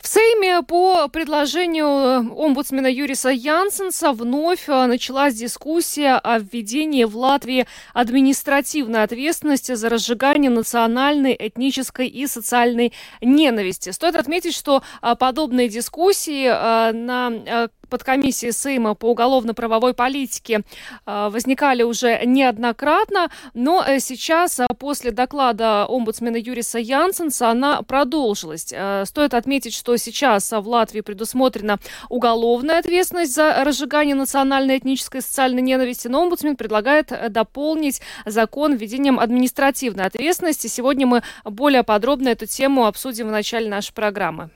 В Сейме по предложению э, омбудсмена Юриса Янсенса вновь э, началась дискуссия о введении в Латвии административной ответственности за разжигание национальной, этнической и социальной ненависти. Стоит отметить, что э, подобные дискуссии на подкомиссии Сейма по уголовно-правовой политике а, возникали уже неоднократно, но э, сейчас, а, после доклада омбудсмена Юриса Янсенса, она продолжилась. Э, стоит отметить, что сейчас в Латвии предусмотрена уголовная ответственность за разжигание национальной, этнической и социальной ненависти, но омбудсмен предлагает э, дополнить закон введением административной ответственности. Сегодня мы более подробно эту тему обсудим в начале нашей программы.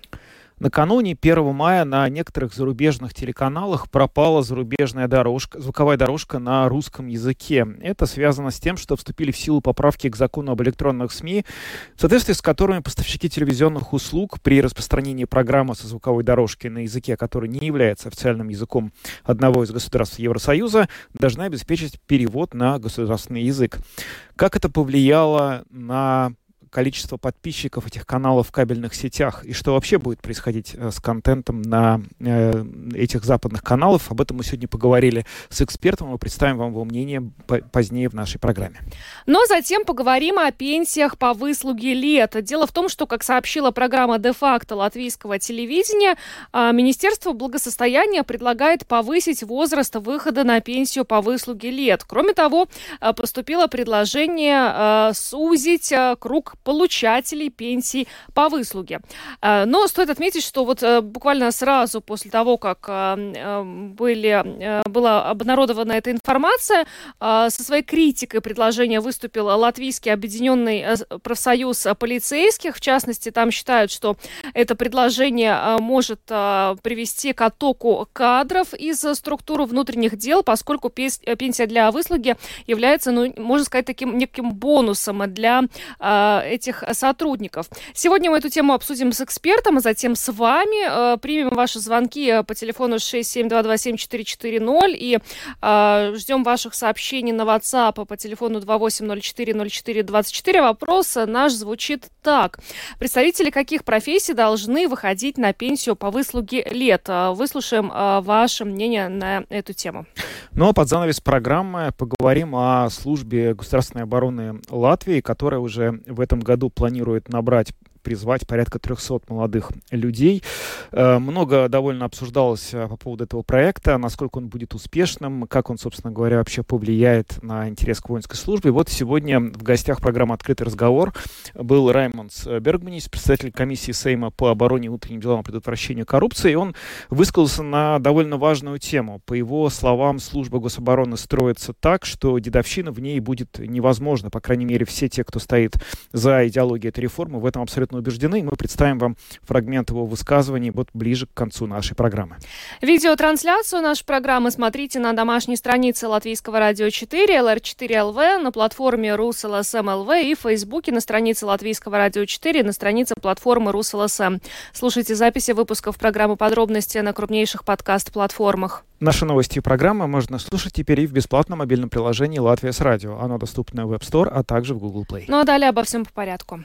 Накануне 1 мая на некоторых зарубежных телеканалах пропала зарубежная дорожка, звуковая дорожка на русском языке. Это связано с тем, что вступили в силу поправки к закону об электронных СМИ, в соответствии с которыми поставщики телевизионных услуг при распространении программы со звуковой дорожкой на языке, который не является официальным языком одного из государств Евросоюза, должны обеспечить перевод на государственный язык. Как это повлияло на количество подписчиков этих каналов в кабельных сетях и что вообще будет происходить э, с контентом на э, этих западных каналах. Об этом мы сегодня поговорили с экспертом. Мы представим вам его мнение позднее в нашей программе. Но затем поговорим о пенсиях по выслуге лет. Дело в том, что, как сообщила программа «Де-факто» латвийского телевидения, а, Министерство благосостояния предлагает повысить возраст выхода на пенсию по выслуге лет. Кроме того, а, поступило предложение сузить круг получателей пенсий по выслуге. Э, но стоит отметить, что вот э, буквально сразу после того, как э, были, была обнародована эта информация, со своей критикой предложения выступил Латвийский объединенный профсоюз полицейских. В частности, там считают, что это предложение может привести к оттоку кадров из структуры внутренних дел, поскольку пенсия для выслуги является, ну, можно сказать, таким неким бонусом для этих сотрудников. Сегодня мы эту тему обсудим с экспертом, а затем с вами. Э, примем ваши звонки э, по телефону 67227-440 и э, ждем ваших сообщений на WhatsApp по телефону 28040424. Вопрос наш звучит так. Представители каких профессий должны выходить на пенсию по выслуге лет? Выслушаем ваше мнение на эту тему. Ну а под занавес программы поговорим о службе государственной обороны Латвии, которая уже в этом году планирует набрать призвать порядка 300 молодых людей. Э, много довольно обсуждалось э, по поводу этого проекта, насколько он будет успешным, как он, собственно говоря, вообще повлияет на интерес к воинской службе. Вот сегодня в гостях программы «Открытый разговор» был Раймонд Бергманис, председатель комиссии Сейма по обороне и внутренним делам и предотвращению коррупции, и он высказался на довольно важную тему. По его словам, служба гособороны строится так, что дедовщина в ней будет невозможно. По крайней мере, все те, кто стоит за идеологией этой реформы, в этом абсолютно абсолютно убеждены. Мы представим вам фрагмент его высказываний вот ближе к концу нашей программы. Видеотрансляцию нашей программы смотрите на домашней странице Латвийского радио 4, LR4LV, на платформе Rus.LSM.lv и в Фейсбуке на странице Латвийского радио 4, на странице платформы RusLSM. Слушайте записи выпусков программы «Подробности» на крупнейших подкаст-платформах. Наши новости и программы можно слушать теперь и в бесплатном мобильном приложении «Латвия с радио». Оно доступно в App Store, а также в Google Play. Ну а далее обо всем по порядку.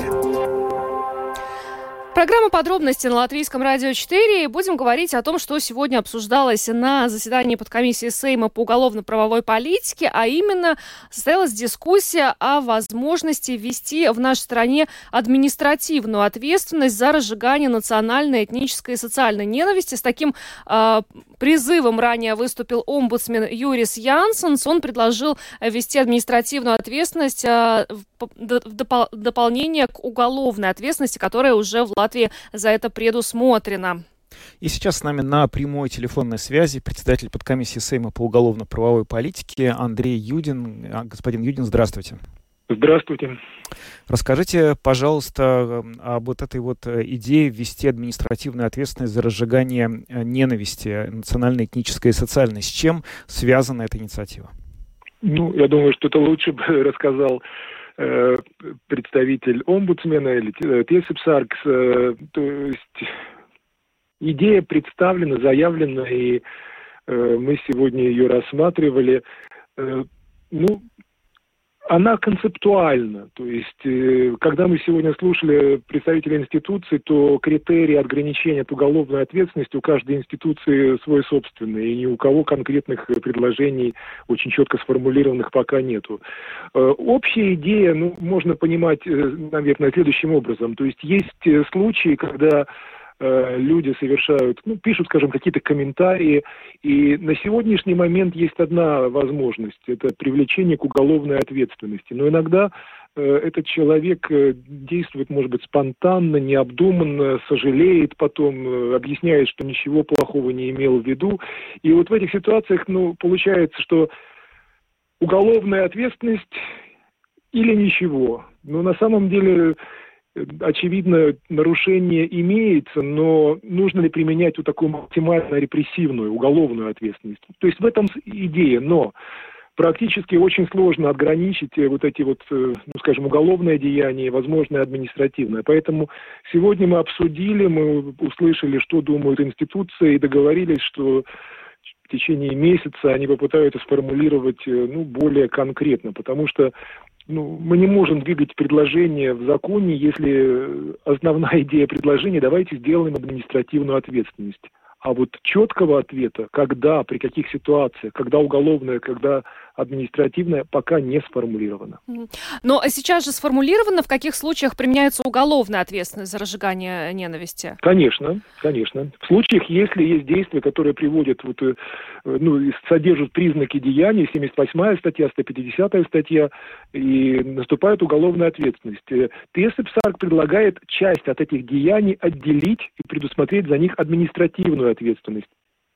Программа подробности на Латвийском радио 4. И будем говорить о том, что сегодня обсуждалось на заседании подкомиссии Сейма по уголовно-правовой политике, а именно состоялась дискуссия о возможности ввести в нашей стране административную ответственность за разжигание национальной, этнической и социальной ненависти. С таким э, призывом ранее выступил омбудсмен Юрис Янсенс. Он предложил ввести административную ответственность э, в, допол дополнение к уголовной ответственности, которая уже в Латвии Латвии за это предусмотрено. И сейчас с нами на прямой телефонной связи председатель подкомиссии Сейма по уголовно-правовой политике Андрей Юдин. А, господин Юдин, здравствуйте. Здравствуйте. Расскажите, пожалуйста, об вот этой вот э, идее ввести административную ответственность за разжигание э, ненависти национальной, этнической и социальной. С чем связана эта инициатива? Ну, я думаю, что это лучше бы рассказал э, представитель омбудсмена или э, Тесепсаркс. Э, то есть идея представлена, заявлена, и э, мы сегодня ее рассматривали. Э, ну, она концептуальна. То есть, э, когда мы сегодня слушали представителей институций, то критерии ограничения от уголовной ответственности у каждой институции свой собственный, и ни у кого конкретных предложений очень четко сформулированных пока нету. Э, общая идея, ну, можно понимать, э, наверное, следующим образом. То есть, есть случаи, когда Э, люди совершают, ну, пишут, скажем, какие-то комментарии. И на сегодняшний момент есть одна возможность – это привлечение к уголовной ответственности. Но иногда э, этот человек э, действует, может быть, спонтанно, необдуманно, сожалеет потом, объясняет, что ничего плохого не имел в виду. И вот в этих ситуациях, ну, получается, что уголовная ответственность или ничего. Но на самом деле очевидно, нарушение имеется, но нужно ли применять вот такую максимально репрессивную, уголовную ответственность? То есть в этом идея, но практически очень сложно отграничить э, вот эти вот, э, ну, скажем, уголовные деяния и возможное административное. Поэтому сегодня мы обсудили, мы услышали, что думают институции, и договорились, что в течение месяца они попытаются сформулировать э, ну, более конкретно, потому что ну, мы не можем двигать предложение в законе, если основная идея предложения давайте сделаем административную ответственность. А вот четкого ответа, когда, при каких ситуациях, когда уголовное, когда административное, пока не сформулировано. Но сейчас же сформулировано, в каких случаях применяется уголовная ответственность за разжигание ненависти? Конечно, конечно. В случаях, если есть действия, которые приводят, вот, э, ну, содержат признаки деяния, 78 статья, 150 статья, и наступает уголовная ответственность. Э, ТСПСАРК предлагает часть от этих деяний отделить и предусмотреть за них административную ответственность.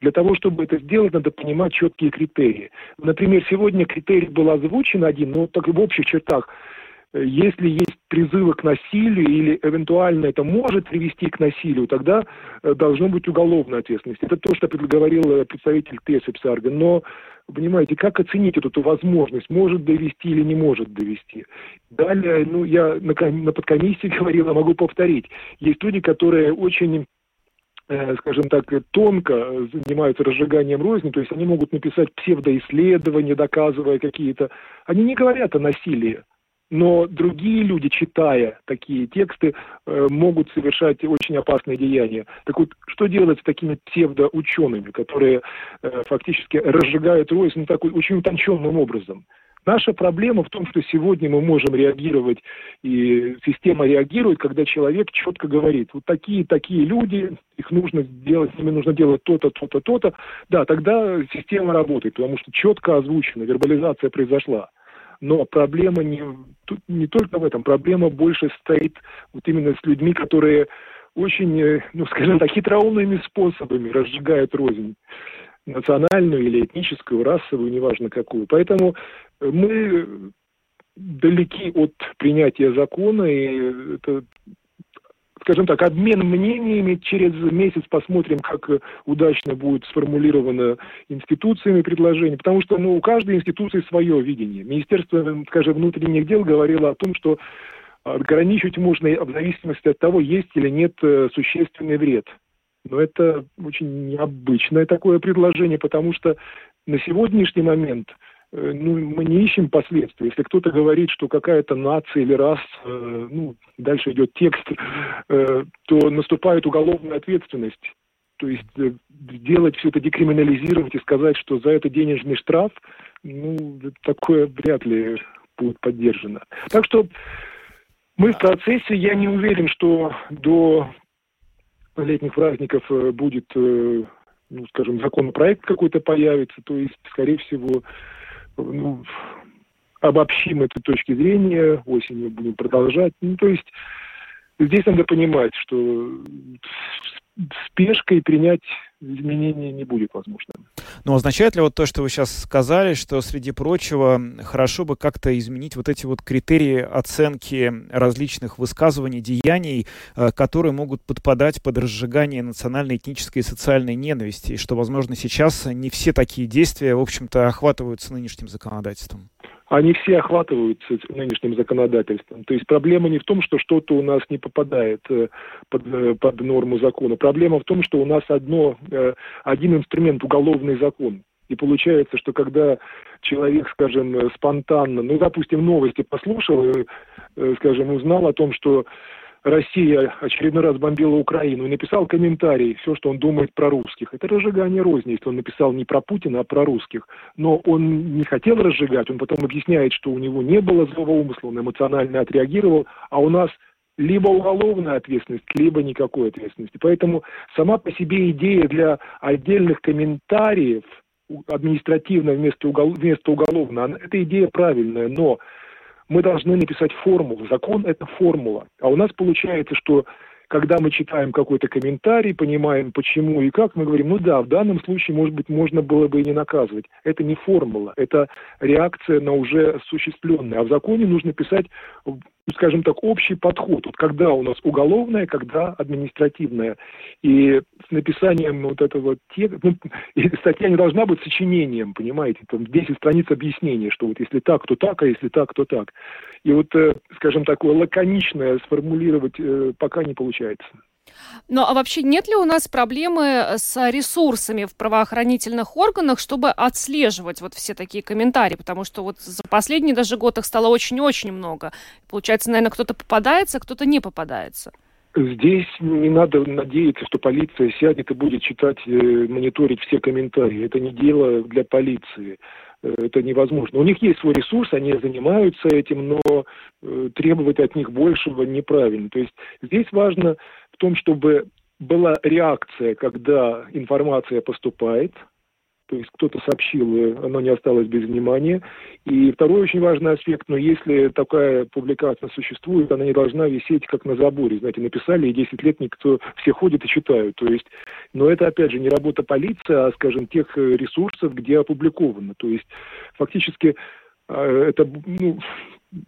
Для того, чтобы это сделать, надо понимать четкие критерии. Например, сегодня критерий был озвучен один, но так в общих чертах. Э, если есть призывы к насилию или эвентуально это может привести к насилию, тогда э, должно быть уголовная ответственность. Это то, что говорил э, представитель ТСЭПСАРГа. Но, понимаете, как оценить эту возможность? Может довести или не может довести? Далее, ну, я на, на подкомиссии говорил, а могу повторить. Есть люди, которые очень скажем так, тонко занимаются разжиганием розни, то есть они могут написать псевдоисследования, доказывая какие-то... Они не говорят о насилии, но другие люди, читая такие тексты, э, могут совершать очень опасные деяния. Так вот, что делать с такими псевдоучеными, которые э, фактически разжигают рознь ну, такой очень утонченным образом? Наша проблема в том, что сегодня мы можем реагировать, и система реагирует, когда человек четко говорит, вот такие-такие люди, их нужно делать, с ними нужно делать то-то, то-то, то-то. Да, тогда система работает, потому что четко озвучена, вербализация произошла. Но проблема не, не только в этом, проблема больше стоит вот именно с людьми, которые очень, э, ну, скажем так, хитроумными способами разжигают рознь национальную или этническую, расовую, неважно какую. Поэтому мы далеки от принятия закона, и это, скажем так, обмен мнениями. Через месяц посмотрим, как удачно будет сформулировано институциями предложение, потому что ну, у каждой институции свое видение. Министерство, скажем, внутренних дел говорило о том, что ограничивать можно в зависимости от того, есть или нет э, существенный вред. Но это очень необычное такое предложение, потому что на сегодняшний момент э, ну, мы не ищем последствий. Если кто-то говорит, что какая-то нация или раса, э, ну, дальше идет текст, э, то наступает уголовная ответственность. То есть сделать все это, декриминализировать и сказать, что за это денежный штраф, ну, такое вряд ли будет поддержано. Так что мы в процессе, я не уверен, что до летних праздников э, будет, э, ну, скажем, законопроект какой-то появится, то есть, скорее всего, ну, обобщим этой точки зрения, осенью будем продолжать. Ну, то есть здесь надо понимать, что спешкой принять изменение не будет возможным. Но означает ли вот то, что вы сейчас сказали, что, среди прочего, хорошо бы как-то изменить вот эти вот критерии оценки различных высказываний, деяний, э, которые могут подпадать под разжигание национальной, этнической и социальной ненависти, и что, возможно, сейчас не все такие действия, в общем-то, охватываются нынешним законодательством? Они все охватываются нынешним законодательством. То есть проблема не в том, что что-то у нас не попадает э, под, э, под норму закона. Проблема в том, что у нас одно, э, один инструмент – уголовный закон. И получается, что когда человек, скажем, спонтанно, ну, допустим, новости послушал, скажем, узнал о том, что Россия очередной раз бомбила Украину и написал комментарий, все, что он думает про русских. Это разжигание розни, если он написал не про Путина, а про русских. Но он не хотел разжигать, он потом объясняет, что у него не было злого умысла, он эмоционально отреагировал, а у нас либо уголовная ответственность, либо никакой ответственности. Поэтому сама по себе идея для отдельных комментариев административно вместо, угол, вместо уголовно, эта идея правильная, но мы должны написать формулу. Закон – это формула. А у нас получается, что когда мы читаем какой-то комментарий, понимаем, почему и как, мы говорим, ну да, в данном случае, может быть, можно было бы и не наказывать. Это не формула, это реакция на уже осуществленное. А в законе нужно писать скажем так, общий подход. Вот когда у нас уголовное, когда административное. И с написанием вот этого текста, ну, статья не должна быть сочинением, понимаете, там 10 страниц объяснения, что вот если так, то так, а если так, то так. И вот, э, скажем, такое лаконичное сформулировать э, пока не получается. Ну а вообще нет ли у нас проблемы с ресурсами в правоохранительных органах, чтобы отслеживать вот все такие комментарии? Потому что вот за последний даже год их стало очень-очень много. Получается, наверное, кто-то попадается, кто-то не попадается. Здесь не надо надеяться, что полиция сядет и будет читать, э, мониторить все комментарии. Это не дело для полиции. Э, это невозможно. У них есть свой ресурс, они занимаются этим, но э, требовать от них большего неправильно. То есть здесь важно в том, чтобы была реакция, когда информация поступает, то есть кто-то сообщил, оно не осталось без внимания. И второй очень важный аспект, но если такая публикация существует, она не должна висеть как на заборе. Знаете, написали, и 10 лет никто, все ходят и читают. То есть, но это, опять же, не работа полиции, а, скажем, тех ресурсов, где опубликовано. То есть, фактически, а, это, ну,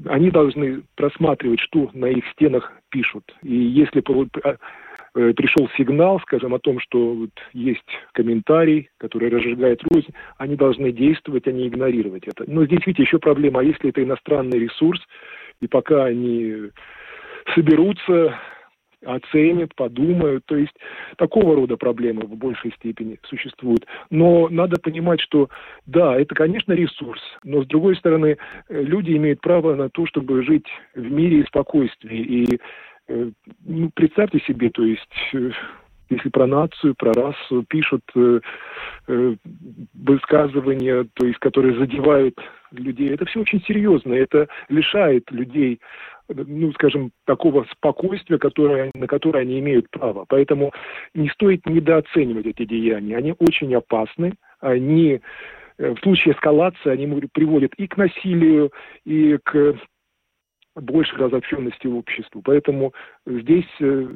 они должны просматривать, что на их стенах пишут. И если а, э, пришел сигнал, скажем, о том, что вот есть комментарий, который разжигает рознь, они должны действовать, а не игнорировать это. Но здесь, видите, еще проблема, а если это иностранный ресурс, и пока они соберутся, оценят, подумают. То есть такого рода проблемы в большей степени существуют. Но надо понимать, что да, это, конечно, ресурс, но с другой стороны, э, люди имеют право на то, чтобы жить в мире и спокойствии. И ну, представьте себе, то есть э, если про нацию, про расу пишут э, э, высказывания, то есть которые задевают людей, это все очень серьезно, это лишает людей ну, скажем, такого спокойствия, которое, на которое они имеют право. Поэтому не стоит недооценивать эти деяния. Они очень опасны, они э, в случае эскалации они приводят и к насилию, и к большей разобщенности обществу. Поэтому здесь э,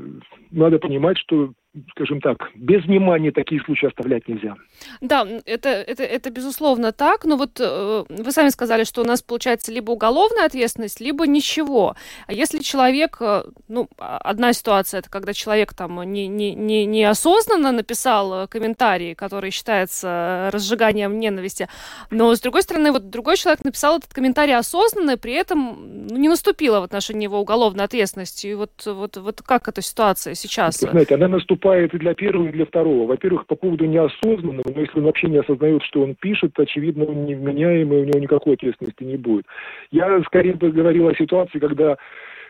надо понимать, что скажем так, без внимания такие случаи оставлять нельзя. Да, это, это, это безусловно так, но вот э, вы сами сказали, что у нас получается либо уголовная ответственность, либо ничего. А если человек, э, ну, а, одна ситуация, это когда человек там не, не, не, неосознанно написал э, комментарий, который считается разжиганием ненависти, но с другой стороны, вот другой человек написал этот комментарий осознанно, и при этом ну, не наступила в отношении его уголовной ответственности. И вот, вот, вот как эта ситуация сейчас? Вы знаете, она наступила наступает и для первого, и для второго. Во-первых, по поводу неосознанного, но если он вообще не осознает, что он пишет, очевидно, он невменяемый, у него никакой ответственности не будет. Я скорее бы говорил о ситуации, когда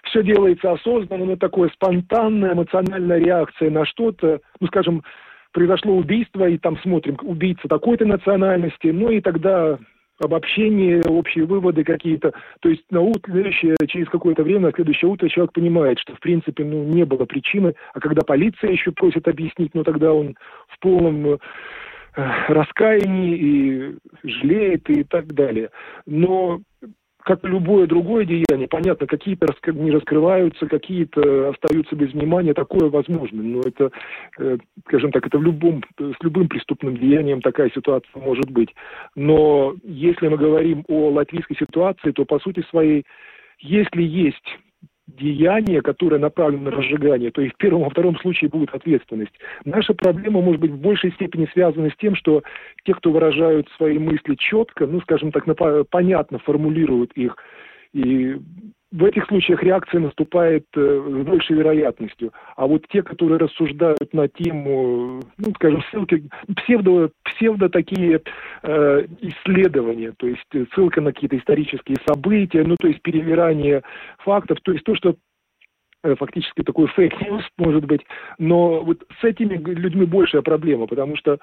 все делается осознанно, но такое спонтанная эмоциональная реакция на что-то, ну, скажем, произошло убийство, и там смотрим, убийца такой-то национальности, ну и тогда обобщение, общие выводы какие-то. То есть на утро, через какое-то время, на следующее утро человек понимает, что в принципе ну, не было причины, а когда полиция еще просит объяснить, ну тогда он в полном э, раскаянии и жалеет и так далее. Но как любое другое деяние, понятно, какие-то не раскрываются, какие-то остаются без внимания, такое возможно. Но это, э, скажем так, это в любом, с любым преступным деянием такая ситуация может быть. Но если мы говорим о латвийской ситуации, то по сути своей, если есть деяние, которое направлено на разжигание, то и в первом, во втором случае будет ответственность. Наша проблема может быть в большей степени связана с тем, что те, кто выражают свои мысли четко, ну, скажем так, понятно формулируют их, и в этих случаях реакция наступает э, с большей вероятностью. А вот те, которые рассуждают на тему, ну, скажем, ссылки, псевдо, псевдо такие э, исследования, то есть ссылка на какие-то исторические события, ну, то есть перевирание фактов, то есть то, что э, фактически такой fake news, может быть, но вот с этими людьми большая проблема, потому что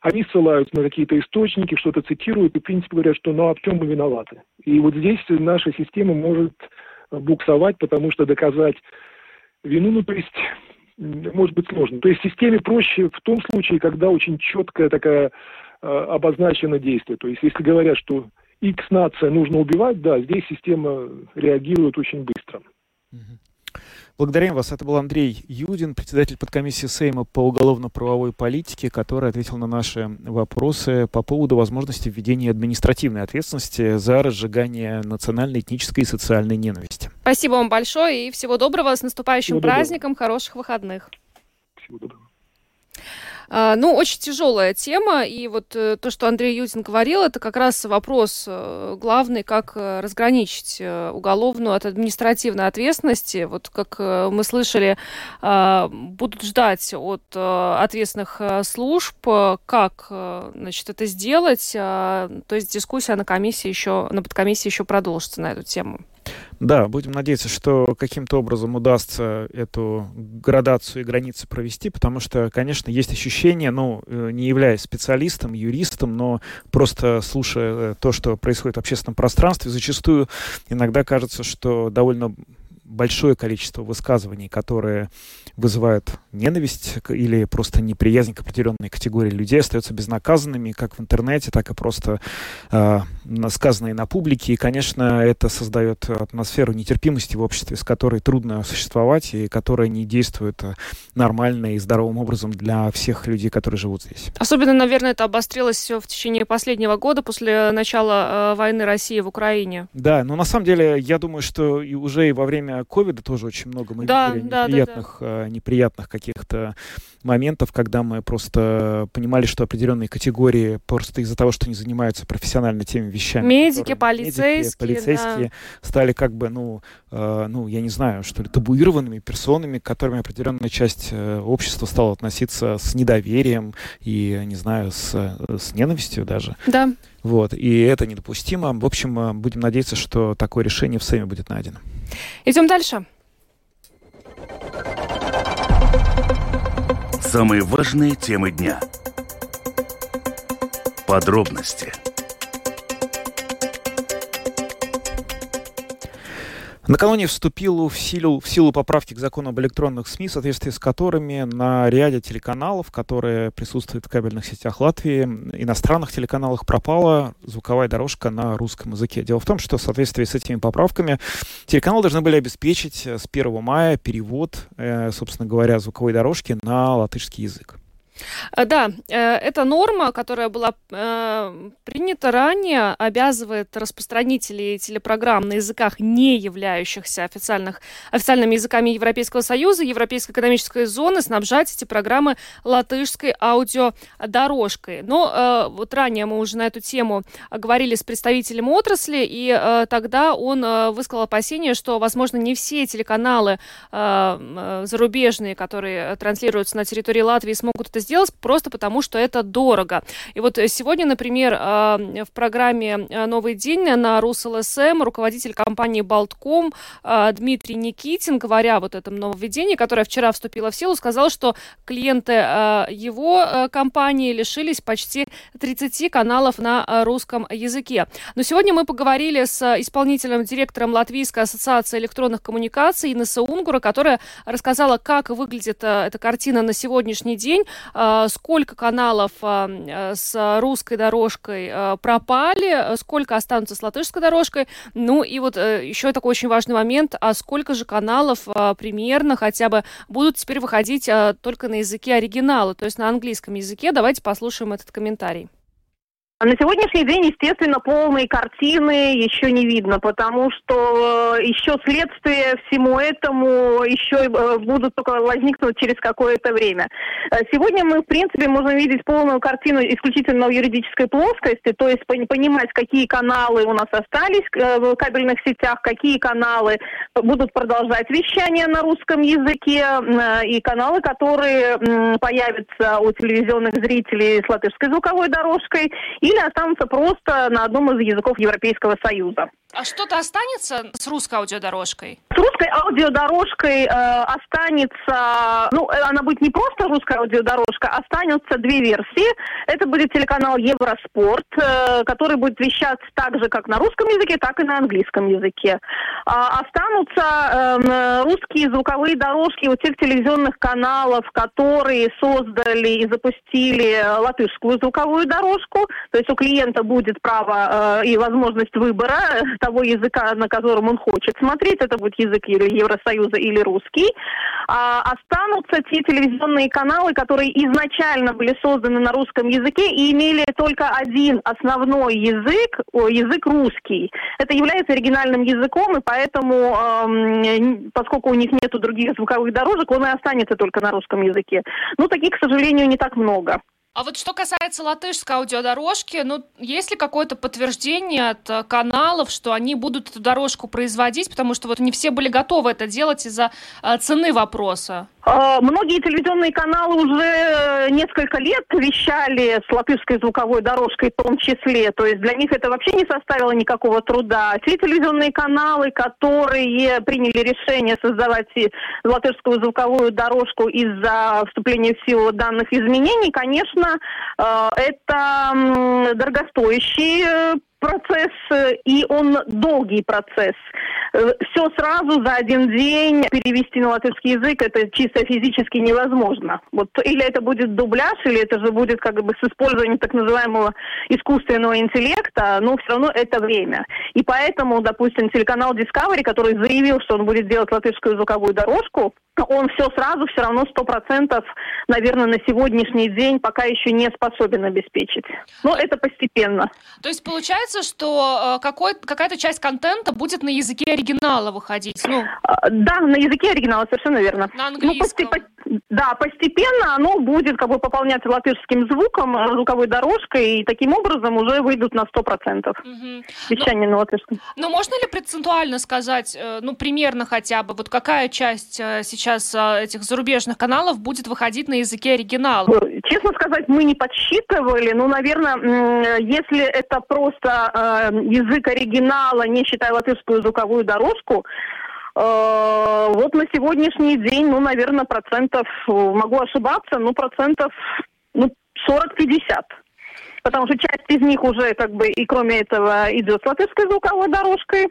они ссылаются на какие-то источники, что-то цитируют и, в принципе, говорят, что ну а в чем мы виноваты. И вот здесь наша система может буксовать, потому что доказать вину, ну, то есть, может быть сложно. То есть системе проще в том случае, когда очень четкое такая э, обозначено действие. То есть если говорят, что X нация нужно убивать, да, здесь система реагирует очень быстро. Благодарим вас. Это был Андрей Юдин, председатель подкомиссии Сейма по уголовно-правовой политике, который ответил на наши вопросы по поводу возможности введения административной ответственности за разжигание национальной, этнической и социальной ненависти. Спасибо вам большое и всего доброго. С наступающим всего праздником. Доброго. Хороших выходных. Всего доброго. А, ну, очень тяжелая тема, и вот э, то, что Андрей Ютин говорил, это как раз вопрос э, главный, как э, разграничить уголовную от административной ответственности. Вот как мы слышали, а, будут ждать от ответственных служб, как значит, это сделать. А, то есть дискуссия на комиссии еще, на подкомиссии еще продолжится на эту тему. Да, будем надеяться, что каким-то образом удастся эту градацию и границы провести, потому что, конечно, есть ощущение, ну, э, не являясь специалистом, юристом, но просто слушая то, что происходит в общественном пространстве, зачастую иногда кажется, что довольно большое количество высказываний, которые вызывают ненависть или просто неприязнь к определенной категории людей, остаются безнаказанными как в интернете, так и просто э, сказанные на публике. И, конечно, это создает атмосферу нетерпимости в обществе, с которой трудно существовать и которая не действует э, нормально и здоровым образом для всех людей, которые живут здесь. Особенно, наверное, это обострилось все в течение последнего года после начала э, войны России в Украине. Да, но на самом деле я думаю, что и уже и во время ковида тоже очень много мы да, видели да, неприятных, да, да. неприятных каких-то моментов, когда мы просто понимали, что определенные категории просто из-за того, что они занимаются профессионально теми вещами. Медики, полицейские. Медики, полицейские да. стали как бы, ну, э, ну, я не знаю, что ли, табуированными персонами, к которым определенная часть э, общества стала относиться с недоверием и, не знаю, с, с ненавистью даже. Да. Вот, и это недопустимо. В общем, э, будем надеяться, что такое решение в Сейме будет найдено. Идем дальше. Самые важные темы дня. Подробности – Накануне вступил в силу, в силу поправки к закону об электронных СМИ, в соответствии с которыми на ряде телеканалов, которые присутствуют в кабельных сетях Латвии, иностранных телеканалах пропала звуковая дорожка на русском языке. Дело в том, что в соответствии с этими поправками телеканалы должны были обеспечить с 1 мая перевод, э, собственно говоря, звуковой дорожки на латышский язык. Э, да, э, эта норма, которая была э, принята ранее, обязывает распространителей телепрограмм на языках, не являющихся официальных, официальными языками Европейского Союза, Европейской экономической зоны, снабжать эти программы латышской аудиодорожкой. Но вот ранее мы уже на эту тему говорили с представителем отрасли, и тогда он высказал опасение, что, возможно, не все телеканалы зарубежные, которые транслируются на территории Латвии, смогут это сделать просто потому, что это дорого. И вот сегодня, например, а, в программе а, «Новый день» на РусЛСМ руководитель компании «Болтком» а, Дмитрий Никитин, говоря вот этом нововведении, которое вчера вступило в силу, сказал, что клиенты его компании лишились почти 30 каналов на русском языке. Но сегодня мы поговорили с исполнительным директором Латвийской ассоциации электронных коммуникаций Инесса Унгура, которая рассказала, как выглядит эта картина на сегодняшний день. Сколько каналов с русской дорожкой пропали, сколько останутся с латышской дорожкой. Ну и вот еще такой очень важный момент, а сколько же каналов примерно хотя бы будут теперь выходить только на языке оригинала, то есть на английском языке. Давайте послушаем этот комментарий. На сегодняшний день, естественно, полной картины еще не видно, потому что э, еще следствие всему этому еще э, будут только возникнуть через какое-то время. Э, сегодня мы, в принципе, можем видеть полную картину исключительно в юридической плоскости, то есть понимать, какие каналы у нас остались в кабельных сетях, какие каналы будут продолжать вещание на русском языке, и каналы, которые появятся у телевизионных зрителей с латышской звуковой дорожкой, или останутся просто на одном из языков Европейского Союза. А что-то останется с русской аудиодорожкой? С русской аудиодорожкой э, останется, ну, э, она будет не просто русская аудиодорожка, останутся две версии. Это будет телеканал Евроспорт, э, который будет вещаться так же, как на русском языке, так и на английском языке. А, останутся э, русские звуковые дорожки у тех телевизионных каналов, которые создали и запустили латышскую звуковую дорожку. То есть у клиента будет право э, и возможность выбора того языка, на котором он хочет смотреть, это будет язык Евросоюза или русский, а, останутся те телевизионные каналы, которые изначально были созданы на русском языке и имели только один основной язык, язык русский. Это является оригинальным языком, и поэтому, поскольку у них нет других звуковых дорожек, он и останется только на русском языке. Ну, таких, к сожалению, не так много. А вот что касается латышской аудиодорожки, ну, есть ли какое-то подтверждение от э, каналов, что они будут эту дорожку производить, потому что вот не все были готовы это делать из-за э, цены вопроса? А, многие телевизионные каналы уже э, несколько лет вещали с латышской звуковой дорожкой в том числе. То есть для них это вообще не составило никакого труда. Те телевизионные каналы, которые приняли решение создавать латышскую звуковую дорожку из-за вступления в силу данных изменений, конечно, э, это дорогостоящий э, процесс, и он долгий процесс. Все сразу за один день перевести на латышский язык это чисто физически невозможно. Вот или это будет дубляж, или это же будет как бы с использованием так называемого искусственного интеллекта, но все равно это время. И поэтому, допустим, телеканал Discovery, который заявил, что он будет делать латышскую звуковую дорожку, он все сразу, все равно сто процентов, наверное, на сегодняшний день пока еще не способен обеспечить. Но это постепенно. То есть получается, что э, какая-то часть контента будет на языке оригинала выходить? Ну... А, да, на языке оригинала, совершенно верно. На английском? Ну. Да, постепенно оно будет как бы пополняться латышским звуком, э, звуковой дорожкой, и таким образом уже выйдут на сто процентов угу. вещание ну, на латышском. Ну, можно ли процентуально сказать, э, ну, примерно хотя бы, вот какая часть сейчас сейчас этих зарубежных каналов будет выходить на языке оригинала? Честно сказать, мы не подсчитывали. Ну, наверное, если это просто э, язык оригинала, не считая латышскую звуковую дорожку, э, вот на сегодняшний день, ну, наверное, процентов, могу ошибаться, ну, процентов ну, 40-50 потому что часть из них уже как бы и кроме этого идет с латышской звуковой дорожкой,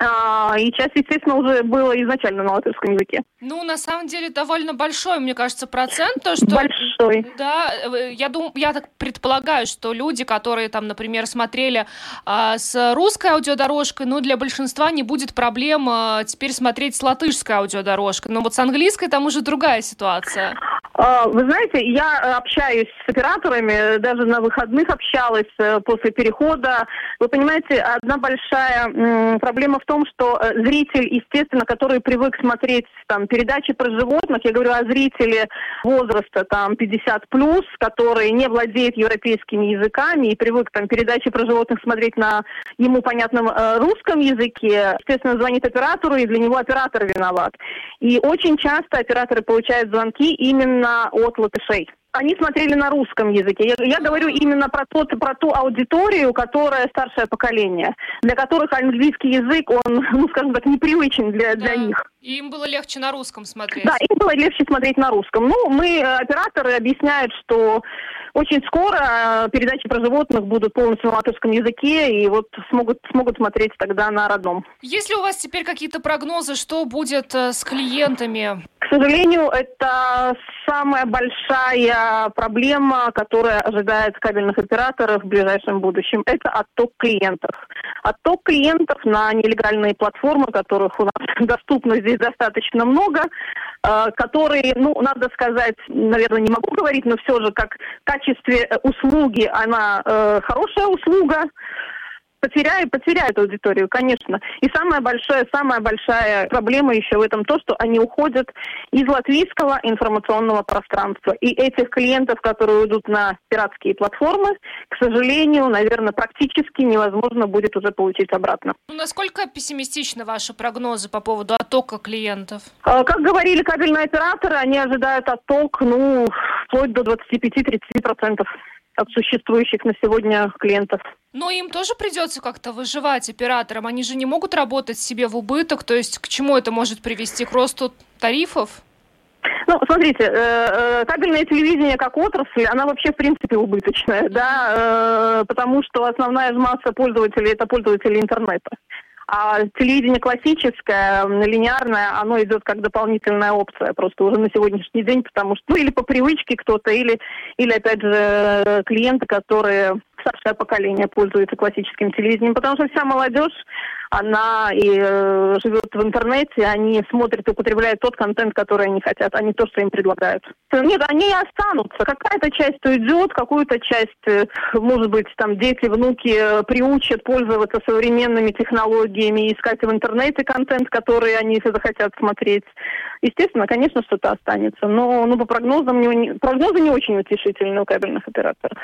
а, и часть, естественно, уже было изначально на латышском языке. Ну, на самом деле, довольно большой, мне кажется, процент. То, что, большой. Да, э, я, дум, я так предполагаю, что люди, которые там, например, смотрели а, с русской аудиодорожкой, ну, для большинства не будет проблем а, теперь смотреть с латышской аудиодорожкой. Но вот с английской там уже другая ситуация. А, вы знаете, я общаюсь с операторами, даже на выходных общалась э, после перехода. Вы понимаете, одна большая проблема в том, что э, зритель, естественно, который привык смотреть там передачи про животных, я говорю о зрителе возраста там 50 плюс, который не владеет европейскими языками и привык там передачи про животных смотреть на ему понятном э, русском языке, естественно, звонит оператору, и для него оператор виноват. И очень часто операторы получают звонки именно от латышей они смотрели на русском языке. Я, я говорю именно про, тот, про ту аудиторию, которая старшее поколение, для которых английский язык, он, ну, скажем так, непривычен для, для них. И им было легче на русском смотреть. Да, им было легче смотреть на русском. Ну, мы, э, операторы, объясняют, что очень скоро э, передачи про животных будут полностью на латышском языке, и вот смогут, смогут смотреть тогда на родном. Есть ли у вас теперь какие-то прогнозы, что будет э, с клиентами? К сожалению, это самая большая проблема, которая ожидает кабельных операторов в ближайшем будущем. Это отток клиентов. Отток клиентов на нелегальные платформы, которых у нас доступно здесь достаточно много, э, которые, ну, надо сказать, наверное, не могу говорить, но все же как в качестве услуги она э, хорошая услуга, потеряют, потеряют аудиторию, конечно. И самая большая, самая большая проблема еще в этом то, что они уходят из латвийского информационного пространства. И этих клиентов, которые уйдут на пиратские платформы, к сожалению, наверное, практически невозможно будет уже получить обратно. Ну, насколько пессимистичны ваши прогнозы по поводу оттока клиентов? А, как говорили кабельные операторы, они ожидают отток, ну, вплоть до 25-30% от существующих на сегодня клиентов. Но им тоже придется как-то выживать операторам. Они же не могут работать себе в убыток. То есть к чему это может привести? К росту тарифов? Ну, смотрите, э, э, кабельное телевидение как отрасль, она вообще в принципе убыточная, да, э, потому что основная масса пользователей это пользователи интернета. А телевидение классическое, линейное, оно идет как дополнительная опция просто уже на сегодняшний день, потому что, ну, или по привычке кто-то, или, или опять же, клиенты, которые старшее поколение пользуется классическим телевидением, потому что вся молодежь, она и э, живет в интернете, они смотрят и употребляют тот контент, который они хотят, а не то, что им предлагают. Нет, они останутся. Какая-то часть уйдет, какую-то часть, э, может быть, там дети, внуки э, приучат пользоваться современными технологиями, искать в интернете контент, который они захотят смотреть. Естественно, конечно, что-то останется. Но ну, по прогнозам, не, прогнозы не очень утешительны у кабельных операторов.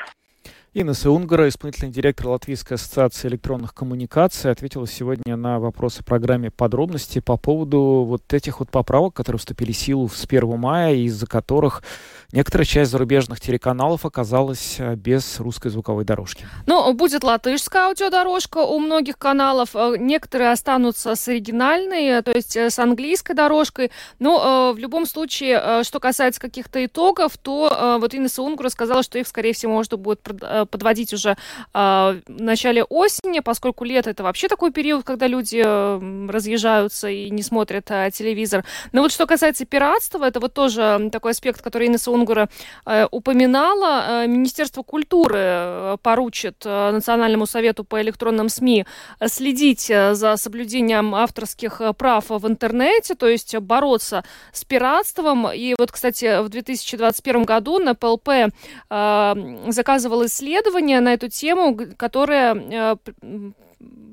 Инесса Унгара, исполнительный директор Латвийской ассоциации электронных коммуникаций, ответила сегодня на вопросы программе подробности по поводу вот этих вот поправок, которые вступили в силу с 1 мая, из-за которых некоторая часть зарубежных телеканалов оказалась э, без русской звуковой дорожки. Ну, будет латышская аудиодорожка у многих каналов, э, некоторые останутся с оригинальной, то есть э, с английской дорожкой, но в любом случае, что касается каких-то итогов, то вот Инесса Унгара сказала, что их, скорее всего, можно будет подводить уже а, в начале осени, поскольку лето это вообще такой период, когда люди разъезжаются и не смотрят а, телевизор. Но вот что касается пиратства, это вот тоже такой аспект, который Инесса Унгура э, упоминала. Э, Министерство культуры э, поручит Национальному совету по электронным СМИ следить за соблюдением авторских прав в интернете, то есть бороться с пиратством. И вот, кстати, в 2021 году на ПЛП заказывал исследование исследование на эту тему, которое э,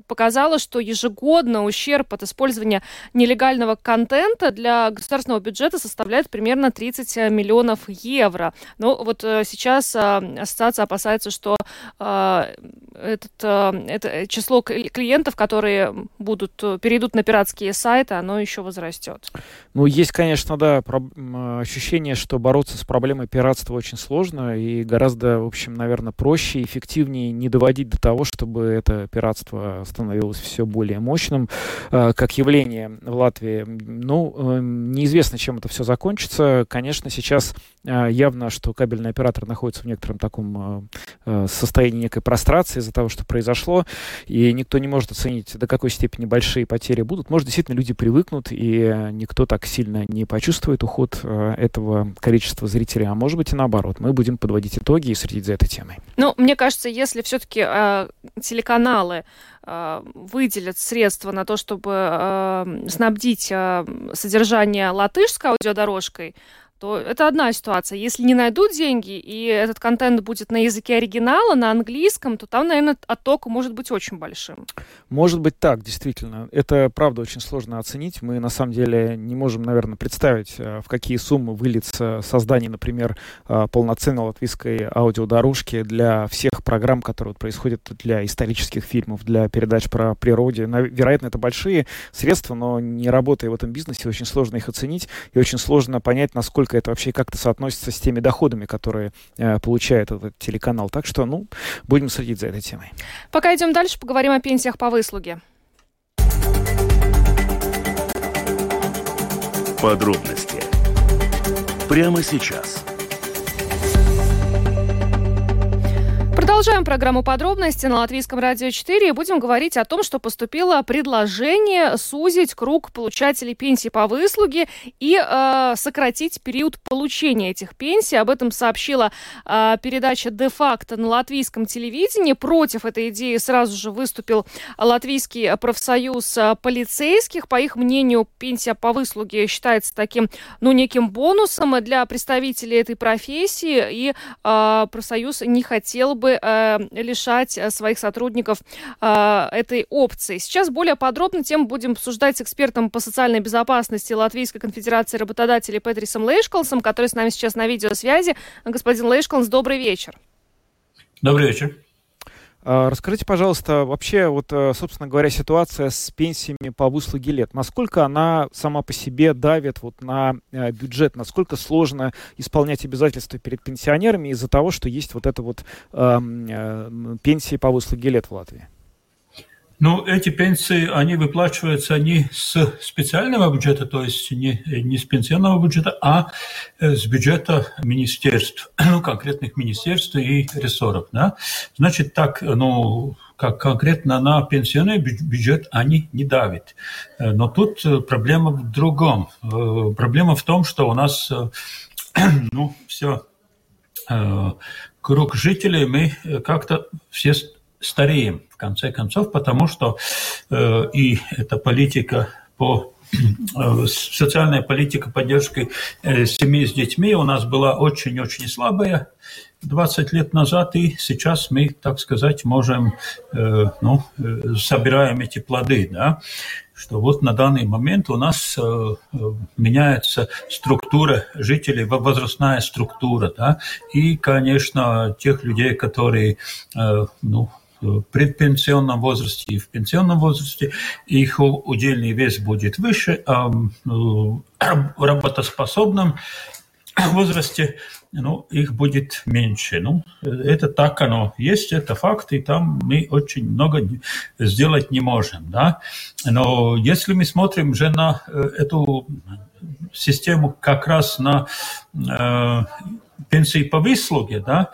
показала, что ежегодно ущерб от использования нелегального контента для государственного бюджета составляет примерно 30 миллионов евро. Но вот э, сейчас э, ассоциация опасается, что э, этот, это число клиентов, которые будут, перейдут на пиратские сайты, оно еще возрастет. Ну, есть, конечно, да, ощущение, что бороться с проблемой пиратства очень сложно и гораздо, в общем, наверное, проще и эффективнее не доводить до того, чтобы это пиратство становилось все более мощным э, как явление в Латвии. Ну, э, неизвестно, чем это все закончится. Конечно, сейчас э, явно, что кабельный оператор находится в некотором таком состоянии некой прострации из-за того, что произошло, и никто не может оценить, до какой степени большие потери будут. Может, действительно, люди привыкнут, и никто так сильно не почувствует уход этого количества зрителей, а может быть и наоборот. Мы будем подводить итоги и следить за этой темой. Ну, мне кажется, если все-таки э, телеканалы выделят средства на то, чтобы э, снабдить э, содержание латышской аудиодорожкой, то это одна ситуация. Если не найдут деньги, и этот контент будет на языке оригинала, на английском, то там, наверное, отток может быть очень большим. Может быть так, действительно. Это, правда, очень сложно оценить. Мы, на самом деле, не можем, наверное, представить, э, в какие суммы выльется создание, например, э, полноценной латвийской аудиодорожки для всех программ, которые происходят для исторических фильмов, для передач про природе. Вероятно, это большие средства, но не работая в этом бизнесе, очень сложно их оценить, и очень сложно понять, насколько насколько это вообще как-то соотносится с теми доходами, которые э, получает этот телеканал. Так что, ну, будем следить за этой темой. Пока идем дальше, поговорим о пенсиях по выслуге. Подробности прямо сейчас. Продолжаем программу подробности на Латвийском радио 4 и будем говорить о том, что поступило предложение сузить круг получателей пенсии по выслуге и э, сократить период получения этих пенсий. Об этом сообщила э, передача «Де-факто» на латвийском телевидении. Против этой идеи сразу же выступил Латвийский профсоюз полицейских. По их мнению, пенсия по выслуге считается таким, ну, неким бонусом для представителей этой профессии, и э, профсоюз не хотел бы э, лишать э, своих сотрудников э, этой опции. Сейчас более подробно тему будем обсуждать с экспертом по социальной безопасности Латвийской конфедерации работодателей Петрисом Лейшколсом, который с нами сейчас на видеосвязи. Господин Лейшколс, добрый вечер. Добрый вечер. А, расскажите, пожалуйста, вообще, вот, э, собственно говоря, ситуация с пенсиями по выслуге лет, насколько она сама по себе давит вот на э, бюджет, насколько сложно исполнять обязательства перед пенсионерами из-за того, что есть вот это вот э, э, пенсии по выслуге лет в Латвии? Ну, эти пенсии, они выплачиваются не с специального бюджета, то есть не, не с пенсионного бюджета, а э, с бюджета министерств, ну, конкретных министерств и рессоров. Да? Значит, так, ну, как конкретно на пенсионный бюджет они не давят. Э, но тут э, проблема в другом. Проблема в том, что у нас ну, все круг жителей, мы как-то все стареем, в конце концов, потому что э, и эта политика по э, социальная политика поддержки э, семей с детьми у нас была очень-очень слабая 20 лет назад, и сейчас мы, так сказать, можем, э, ну, собираем эти плоды, да, что вот на данный момент у нас меняется структура жителей, возрастная структура, да, и, конечно, тех людей, которые, ну, предпенсионном возрасте и в пенсионном возрасте, их удельный вес будет выше, а в работоспособном возрасте ну, их будет меньше. Ну, это так оно есть, это факт, и там мы очень много сделать не можем. Да? Но если мы смотрим же на э, эту систему как раз на э, пенсии по выслуге, да,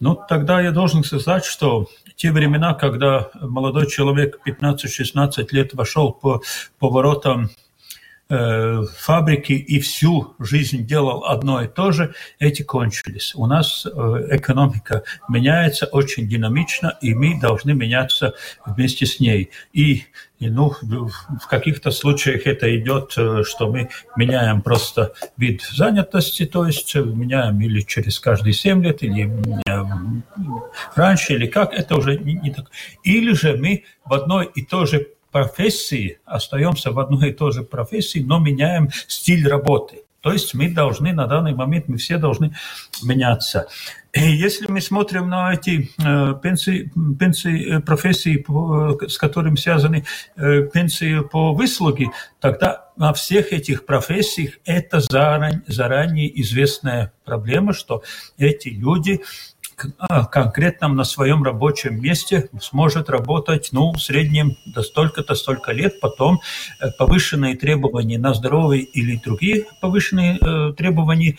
ну, тогда я должен сказать, что те времена, когда молодой человек 15-16 лет вошел по поворотам э, фабрики и всю жизнь делал одно и то же, эти кончились. У нас э, экономика меняется очень динамично, и мы должны меняться вместе с ней. И и, ну, в каких-то случаях это идет, э, что мы меняем просто вид занятости, то есть меняем или через каждые 7 лет, или раньше, или как, это уже не, не так. Или же мы в одной и той же профессии, остаемся в одной и той же профессии, но меняем стиль работы. То есть мы должны на данный момент, мы все должны меняться. И если мы смотрим на эти э, пенсии, пенсии э, профессии, по, с которыми связаны э, пенсии по выслуге, тогда на всех этих профессиях это заран, заранее известная проблема, что эти люди конкретном на своем рабочем месте сможет работать, ну, в среднем до столько-то, столько лет, потом э, повышенные требования на здоровье или другие повышенные э, требования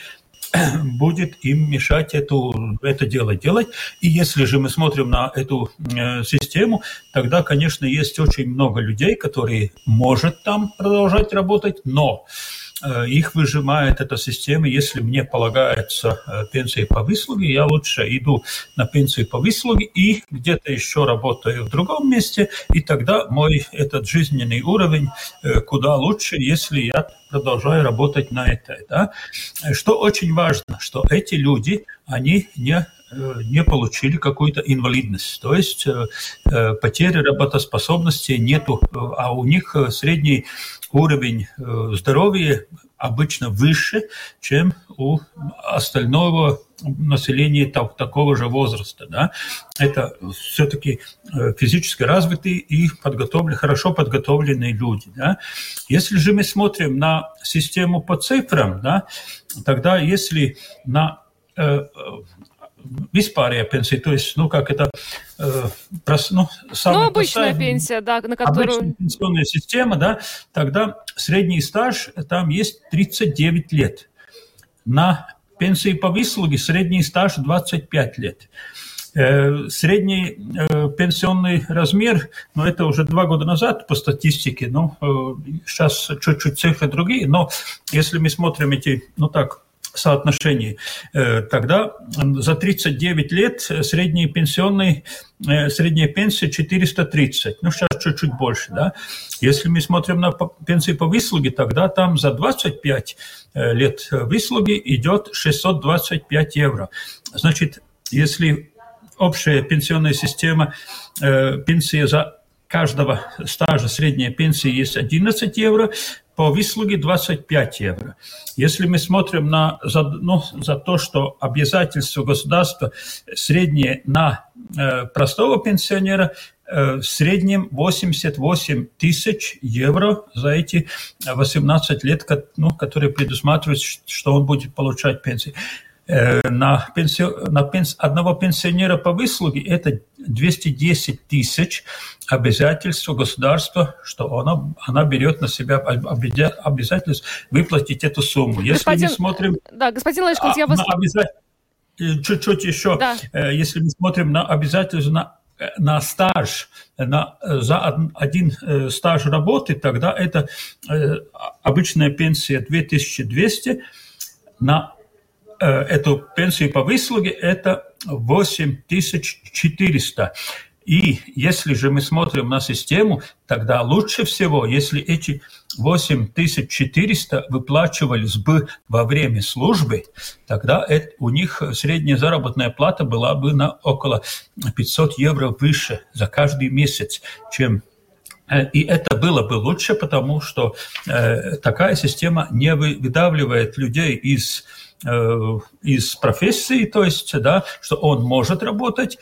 будет им мешать эту, это дело делать. И если же мы смотрим на эту э, систему, тогда, конечно, есть очень много людей, которые может там продолжать работать, но их выжимает эта система. Если мне полагается э, пенсия по выслуге, я лучше иду на пенсию по выслуге и где-то еще работаю в другом месте, и тогда мой этот жизненный уровень э, куда лучше, если я продолжаю работать на это. Да? Что очень важно, что эти люди, они не не получили какую-то инвалидность, то есть э, потери работоспособности нету, а у них средний уровень э, здоровья обычно выше, чем у остального населения так, такого же возраста. Да? Это все-таки э, физически развитые и подготовленные, хорошо подготовленные люди. Да? Если же мы смотрим на систему по цифрам, да, тогда если на э, vispārējā пенсия, то есть, ну, как это, э, прос, ну, самая ну, обычная простая, пенсия, да, на которую... Обычная пенсионная система, да, тогда средний стаж там есть 39 лет. На пенсии по выслуге средний стаж 25 лет. Средний пенсионный размер, ну, это уже два года назад по статистике, ну, сейчас чуть-чуть цифры другие, но если мы смотрим эти, ну, так, соотношении, тогда за 39 лет средний пенсионный, средняя пенсия 430, ну сейчас чуть-чуть больше, да. Если мы смотрим на пенсии по выслуге, тогда там за 25 лет выслуги идет 625 евро. Значит, если общая пенсионная система, пенсия за каждого стажа средняя пенсия есть 11 евро, по выслуге 25 евро. Если мы смотрим на, за, ну, за то, что обязательство государства среднее на э, простого пенсионера, э, в среднем 88 тысяч евро за эти 18 лет, ну, которые предусматривают, что он будет получать пенсию. Э, на, пенсию, на пенс, одного пенсионера по выслуге это 210 тысяч обязательства государства, что она, она берет на себя обязательство выплатить эту сумму. Если господин, мы смотрим... Да, господин Лешков, я вас... Обяза... Э, чуть-чуть еще. Да. Э, если мы смотрим на обязательства на на стаж, на, за один стаж работы, тогда это обычная пенсия 2200, на эту пенсию по выслуге, это 8400. И если же мы смотрим на систему, тогда лучше всего, если эти 8400 выплачивались бы во время службы, тогда это, у них средняя заработная плата была бы на около 500 евро выше за каждый месяц, чем э, и это было бы лучше, потому что э, такая система не выдавливает людей из Э, из профессии, то есть, да, что он может работать.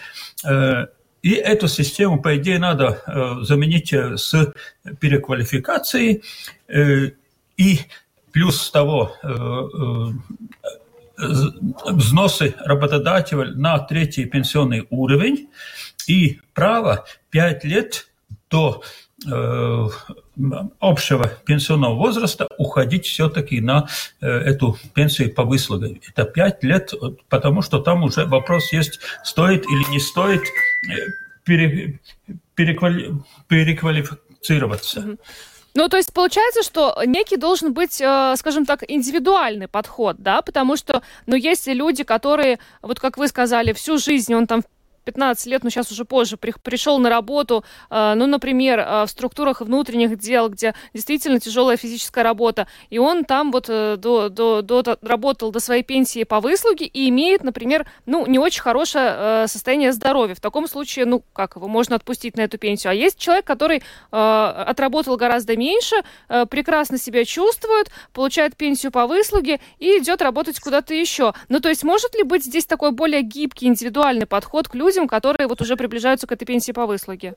Э, и эту систему, по идее, надо э, заменить с переквалификацией. И плюс того, взносы работодателя на третий пенсионный уровень и право 5 лет до общего пенсионного возраста уходить все-таки на э, эту пенсию по выслуге. Это пять лет, потому что там уже вопрос есть, стоит или не стоит э, пере, переквали, переквалифицироваться. Ну, то есть получается, что некий должен быть, э, скажем так, индивидуальный подход, да, потому что, ну, есть люди, которые, вот как вы сказали, всю жизнь он там 15 лет, но сейчас уже позже, при, пришел на работу, э, ну, например, э, в структурах внутренних дел, где действительно тяжелая физическая работа, и он там вот э, до, до, до, работал до своей пенсии по выслуге и имеет, например, ну, не очень хорошее э, состояние здоровья. В таком случае, ну, как его можно отпустить на эту пенсию? А есть человек, который э, отработал гораздо меньше, э, прекрасно себя чувствует, получает пенсию по выслуге и идет работать куда-то еще. Ну, то есть может ли быть здесь такой более гибкий, индивидуальный подход к людям, людям, которые вот уже приближаются к этой пенсии по выслуге?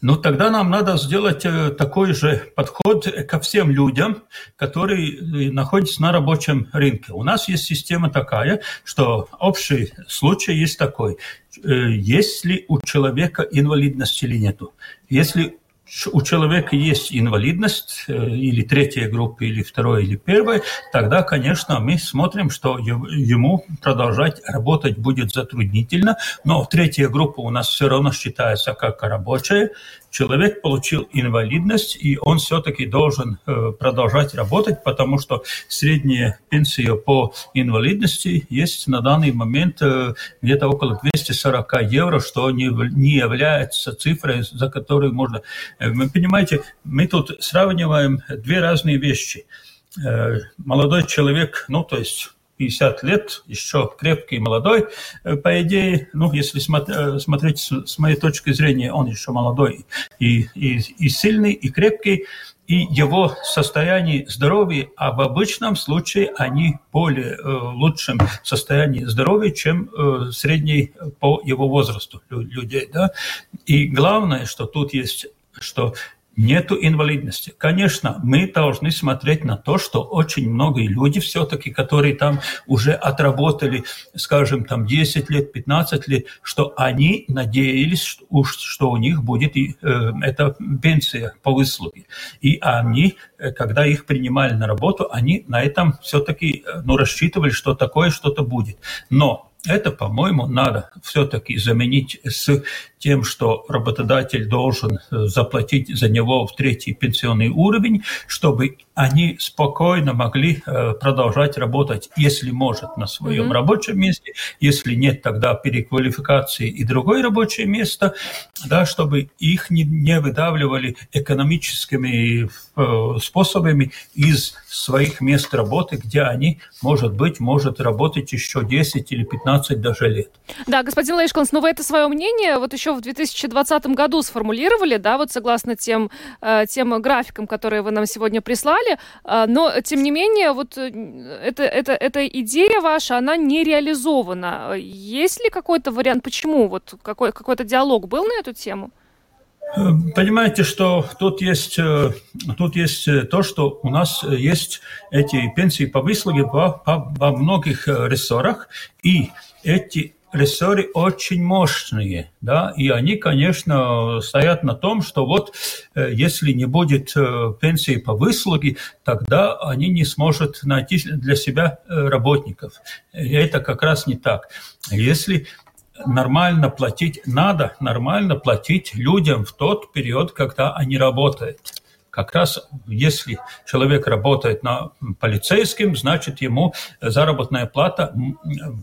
Ну, тогда нам надо сделать э, такой же подход ко всем людям, которые э, находятся на рабочем рынке. У нас есть система такая, что общий случай есть такой. Э, есть ли у человека инвалидность или нету? Если у человека есть инвалидность э, или третья группа, или вторая, или первая, тогда, конечно, мы смотрим, что ему продолжать работать будет затруднительно, но третья группа у нас все равно считается как рабочая, человек получил инвалидность, и он все-таки должен э, продолжать работать, потому что средняя пенсия по инвалидности есть на данный момент э, где-то около 240 евро, что не, не является цифрой, за которую можно... Э, вы понимаете, мы тут сравниваем две разные вещи. Молодой человек, ну, то есть 50 лет, еще крепкий, молодой, э, по идее, ну, если э, смотреть с моей точки зрения, он еще молодой и, и, и сильный, и крепкий, и его состояние здоровья, а в обычном случае они более э, лучшем состоянии здоровья, чем э, средний по его возрасту людей. Да? И главное, что тут есть, что нету инвалидности. Конечно, мы должны смотреть на то, что очень многие люди все-таки, которые там уже отработали, скажем, там 10 лет, 15 лет, что они надеялись, что у них будет и, э, эта пенсия по выслуге. И они, э, когда их принимали на работу, они на этом все-таки э, ну, рассчитывали, что такое что-то будет. Но это, по-моему, надо все-таки заменить с тем, что работодатель должен э, заплатить за него в третий пенсионный уровень, чтобы они спокойно могли э, продолжать работать, если может, на своем mm-hmm. рабочем месте, если нет, тогда переквалификации и другое рабочее место, да, чтобы их не, не выдавливали экономическими э, способами из своих мест работы, где они, может быть, может работать еще 10 или 15 даже лет. Да, господин Лейшконс, ну вы это свое мнение вот еще в 2020 году сформулировали, да, вот согласно тем, э, тем графикам, которые вы нам сегодня прислали, э, но, тем не менее, вот э, это, это, эта идея ваша, она не реализована. Есть ли какой-то вариант, почему? Вот какой, какой-то диалог был на эту тему? Понимаете, что тут есть, тут есть то, что у нас есть эти пенсии по выслуге во, во многих рессорах, и эти рессоры очень мощные, да, и они, конечно, стоят на том, что вот э, если не будет э, пенсии по выслуге, тогда они не смогут найти для себя э, работников. И это как раз не так. Если нормально платить, надо нормально платить людям в тот период, когда они работают. Как раз если человек работает на полицейском, значит ему заработная плата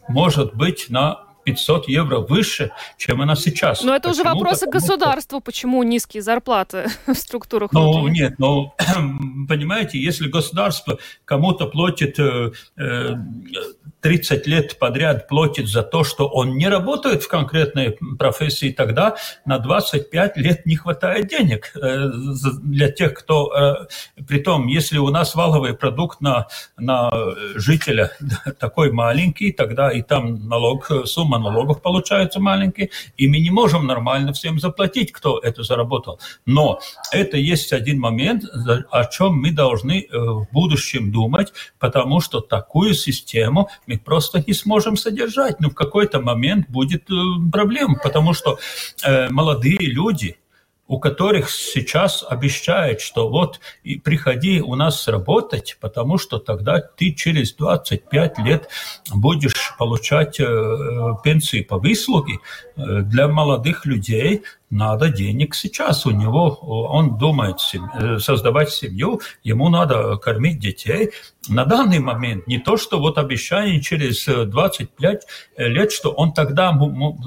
может быть на 500 евро выше, чем она сейчас. Но это почему? уже вопросы Потому государства, почому низкие зарплаты в структурах Ну, нет, но, понимаете, если государство кому-то платит э, 30 лет подряд платит за то, что он не работает в конкретной профессии, тогда на 25 лет не хватает денег э, для тех, кто... Э, притом, если у нас валовый продукт на, на жителя такой маленький, тогда и там налог, сумма налогов получается маленький, и мы не можем нормально всем заплатить, кто это заработал. Но это есть один момент, о чем мы должны э, в будущем думать, потому что такую систему мы просто не сможем содержать. Но ну, в какой-то момент будет э, проблема, потому что э, молодые люди, у которых сейчас обещают, что вот и приходи у нас работать, потому что тогда ты через 25 лет будешь получать э, пенсии по выслуге. Э, для молодых людей надо денег сейчас. У него, он думает э, создавать семью, ему надо кормить детей. На данный момент не то, что вот обещание через 25 лет, что он тогда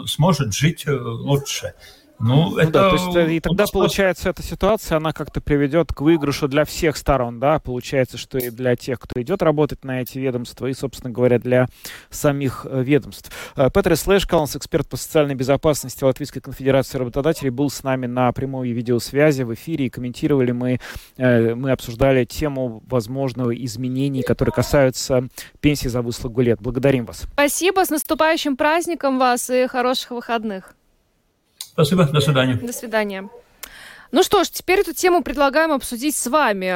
сможет жить э, лучше. Ну, ну это... да, то есть э, и тогда получается эта ситуация, она как-то приведет к выигрышу для всех сторон, да, получается, что и для тех, кто идет работать на эти ведомства, и, собственно говоря, для самих э, ведомств. Э, Петр Слэшкаланс, эксперт по социальной безопасности Латвийской конфедерации работодателей, был с нами на прямой видеосвязи в эфире, и комментировали мы, мы обсуждали тему возможного изменений, которые касаются пенсии за выслугу лет. Благодарим вас. Спасибо, с наступающим праздником вас и хороших выходных. Спасибо, до свидания. До свидания. Ну что ж, теперь эту тему предлагаем обсудить с вами.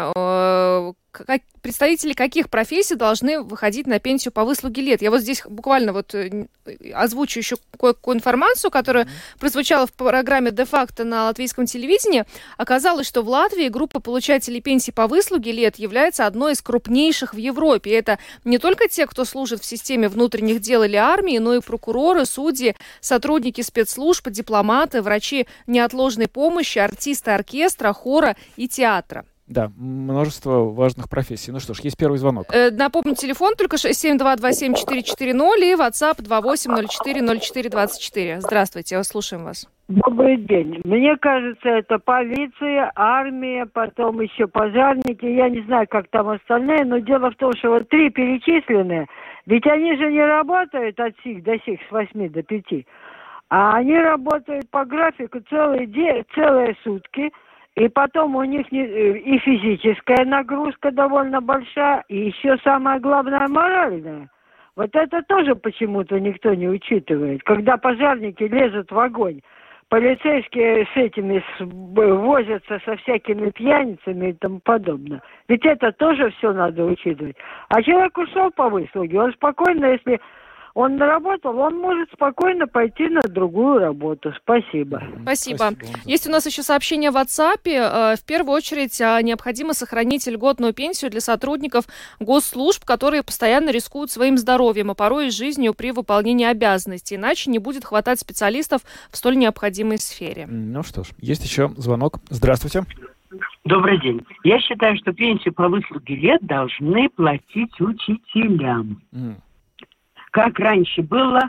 Э, как, представители каких профессий должны выходить на пенсию по выслуге лет? Я вот здесь буквально вот э, озвучу еще кое-какую информацию, которая mm-hmm. прозвучала в программе «Де-факто» на латвийском телевидении. Оказалось, что в Латвии группа получателей пенсии по выслуге лет является одной из крупнейших в Европе. И это не только те, кто служит в системе внутренних дел или армии, но и прокуроры, судьи, сотрудники спецслужб, дипломаты, врачи неотложной помощи, артисты оркестра, хора и театра. Да, множество важных профессий. Ну что ж, есть первый звонок. Э, напомню, телефон только 67227-440 и WhatsApp 28040424. Здравствуйте, слушаем вас. Добрый день. Мне кажется, это полиция, армия, потом еще пожарники. Я не знаю, как там остальные, но дело в том, что вот три перечисленные, ведь они же не работают от сих до сих, с восьми до пяти, а они работают по графику целые, де, целые сутки – и потом у них не, э, и физическая нагрузка довольно большая, и еще самое главное моральная. Вот это тоже почему-то никто не учитывает. Когда пожарники лезут в огонь, полицейские с этими возятся со всякими пьяницами и тому подобное. Ведь это тоже все надо учитывать. А человек ушел по выслуге, он спокойно, если он наработал, он может спокойно пойти на другую работу. Спасибо. Спасибо. Спасибо. Есть у нас еще сообщение в WhatsApp. Э, в первую очередь а, необходимо сохранить льготную пенсию для сотрудников госслужб, которые постоянно рискуют своим здоровьем, а порой и жизнью при выполнении обязанностей. Иначе не будет хватать специалистов в столь необходимой сфере. Ну что ж, есть еще звонок. Здравствуйте. Добрый день. Я считаю, что пенсию по выслуге лет должны платить учителям. Mm. Как раньше было,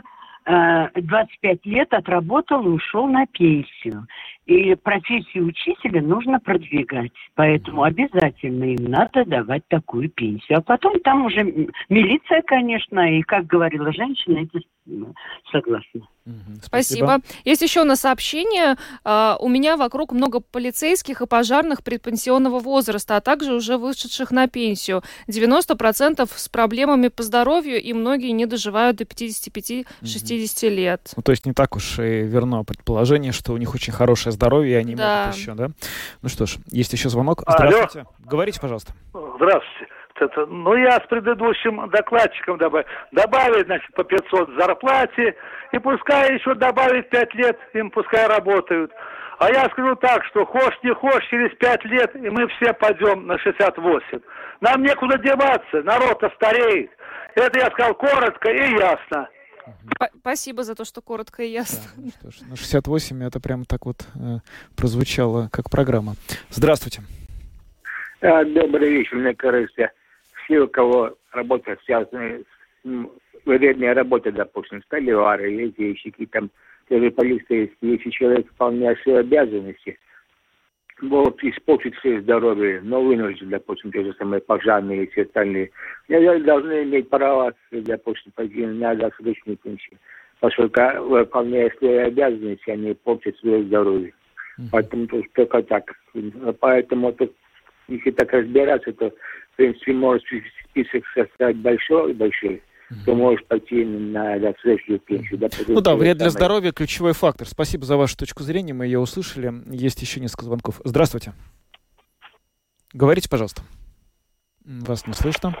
25 э, лет отработал и ушел на пенсию. И профессию учителя нужно продвигать. Поэтому обязательно им надо давать такую пенсию. А потом там уже милиция, конечно, и, как говорила женщина, это согласна. Спасибо. Спасибо. Есть еще у нас сообщение. Uh, у меня вокруг много полицейских и пожарных предпенсионного возраста, а также уже вышедших на пенсию. 90% с проблемами по здоровью, и многие не доживают до 55-60 угу. лет. Ну, то есть не так уж и верно предположение, что у них очень хорошее здоровье, и они да. могут еще, да? Ну что ж, есть еще звонок. Здравствуйте. Алло. Говорите, пожалуйста. Здравствуйте. Это, ну, я с предыдущим докладчиком добавил. Добавить, значит, по 500 зарплате, и пускай еще добавить 5 лет, им пускай работают. А я скажу так, что хошь не хошь, через 5 лет, и мы все пойдем на 68. Нам некуда деваться, народ-то стареет. Это я сказал коротко и ясно. Спасибо за то, что коротко и ясно. Да, ну, что ж, на 68 это прямо так вот э, прозвучало, как программа. Здравствуйте. А, добрый вечер, мне кажется все, у кого работа связана с вредной работой, допустим, столяры, литейщики, там, те же полицейские, если человек выполняет свои обязанности, могут испортить свое здоровье, но вынуждены, допустим, те же самые пожарные и все остальные, должны иметь право, допустим, пойти на досрочную пенсию, поскольку, выполняя свои обязанности, они портят свое здоровье. Поэтому тут только так. Поэтому тут, если так разбираться, то в принципе, можешь список составить большой-большой, mm-hmm. то можешь пойти на досрочную пенсию. Да, ну да, вред для здоровья – ключевой фактор. Спасибо за вашу точку зрения, мы ее услышали. Есть еще несколько звонков. Здравствуйте. Говорите, пожалуйста. Вас не слышно.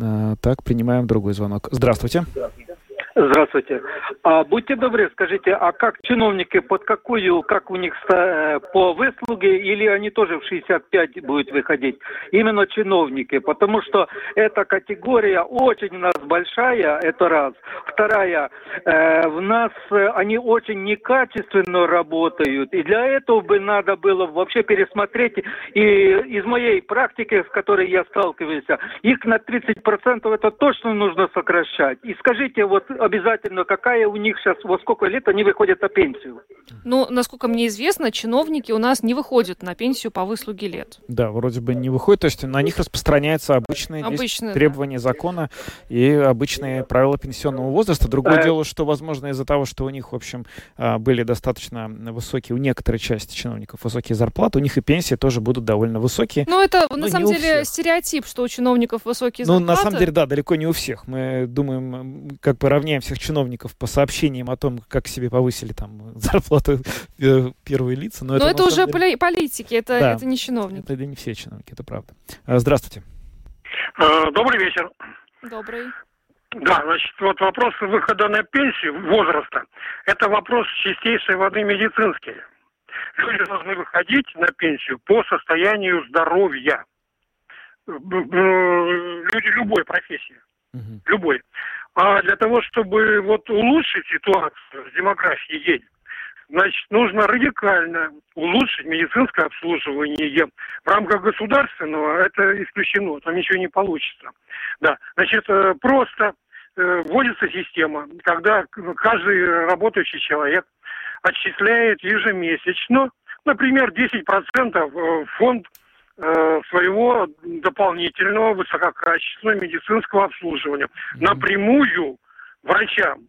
А, так, принимаем другой звонок. Здравствуйте. Здравствуйте. Здравствуйте. А, будьте добры, скажите, а как чиновники, под какую, как у них э, по выслуге, или они тоже в 65 будут выходить? Именно чиновники, потому что эта категория очень у нас большая, это раз. Вторая, э, в нас э, они очень некачественно работают, и для этого бы надо было вообще пересмотреть, и из моей практики, с которой я сталкиваюсь, их на 30% это точно нужно сокращать. И скажите, вот обязательно, какая у них сейчас, во сколько лет они выходят на пенсию. Ну, насколько мне известно, чиновники у нас не выходят на пенсию по выслуге лет. Да, вроде бы не выходят, то есть на них распространяются обычные, обычные требования да. закона и обычные правила пенсионного возраста. Другое э... дело, что, возможно, из-за того, что у них, в общем, а, были достаточно высокие, у некоторой части чиновников высокие зарплаты, у них и пенсии тоже будут довольно высокие. Ну, это, на самом деле, стереотип, что у чиновников высокие зарплаты. Ну, на самом деле, да, далеко не у всех. Мы думаем, как бы равняем всех чиновников по сообщениям о том, как себе повысили там зарплату э, первые лица. Но, но это, это уже деле... политики, это, да, это не чиновники. Это, это не все чиновники, это правда. А, здравствуйте. Э, добрый вечер. Добрый. Да, значит, вот вопрос выхода на пенсию возраста, это вопрос чистейшей воды медицинский. Люди должны выходить на пенсию по состоянию здоровья. Люди любой профессии. Угу. Любой. А для того, чтобы вот улучшить ситуацию с демографией денег, значит, нужно радикально улучшить медицинское обслуживание. В рамках государственного это исключено, там ничего не получится. Да, значит, э, просто э, вводится система, когда каждый работающий человек отчисляет ежемесячно, например, 10% в фонд Э, своего дополнительного высококачественного медицинского обслуживания mm-hmm. напрямую врачам.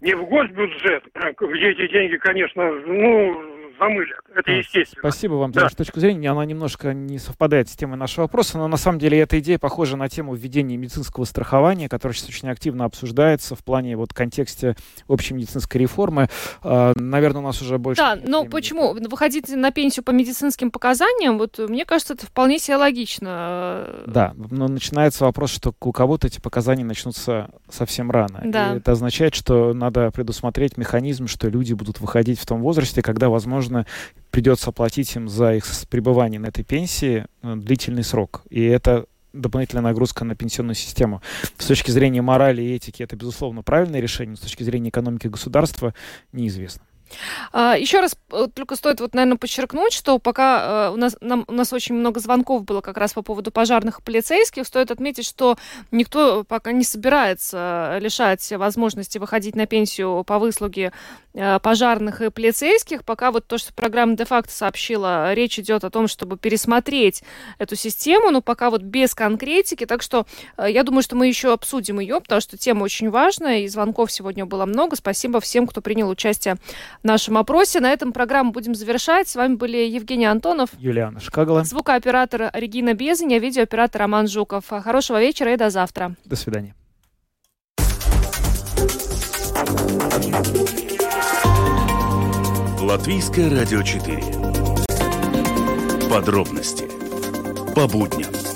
Не в госбюджет, где эти деньги, конечно, ну, замылят. Это естественно. Спасибо вам за вашу точку зрения. Она немножко не совпадает с темой нашего вопроса, но на самом деле эта идея похожа на тему введения медицинского страхования, которая сейчас очень активно обсуждается в плане вот контексте общей медицинской реформы. А, наверное, у нас уже больше... Да, но почему? Выходить на пенсию по медицинским показаниям, вот мне кажется, это вполне себе логично. Да, но начинается вопрос, что у кого-то эти показания начнутся совсем рано. Да. И это означает, что надо предусмотреть механизм, что люди будут выходить в том возрасте, когда, возможно, придется платить им за их пребывание на этой пенсии э, длительный срок. И это дополнительная нагрузка на пенсионную систему. С точки зрения морали и этики это, безусловно, правильное решение, с точки зрения экономики государства неизвестно. А, Еще раз э, только стоит, вот, наверное, подчеркнуть, что пока э, у нас, нам, у нас очень много звонков было как раз по поводу пожарных и полицейских, стоит отметить, что никто пока не собирается лишать возможности выходить на пенсию по выслуге э, пожарных и полицейских. Пока вот то, что программа де-факто сообщила, речь идет о том, чтобы пересмотреть эту систему, но пока вот без конкретики. Так что я думаю, что мы еще обсудим ее, потому что тема очень важная, и звонков сегодня было много. Спасибо всем, кто принял участие нашем опросе. На этом программу будем завершать. С вами были Евгений Антонов, Юлиана Шкагала, звукооператор Регина Безеня, видеооператор Роман Жуков. Хорошего вечера и до завтра. До свидания. Латвийское радио 4. Подробности по будням.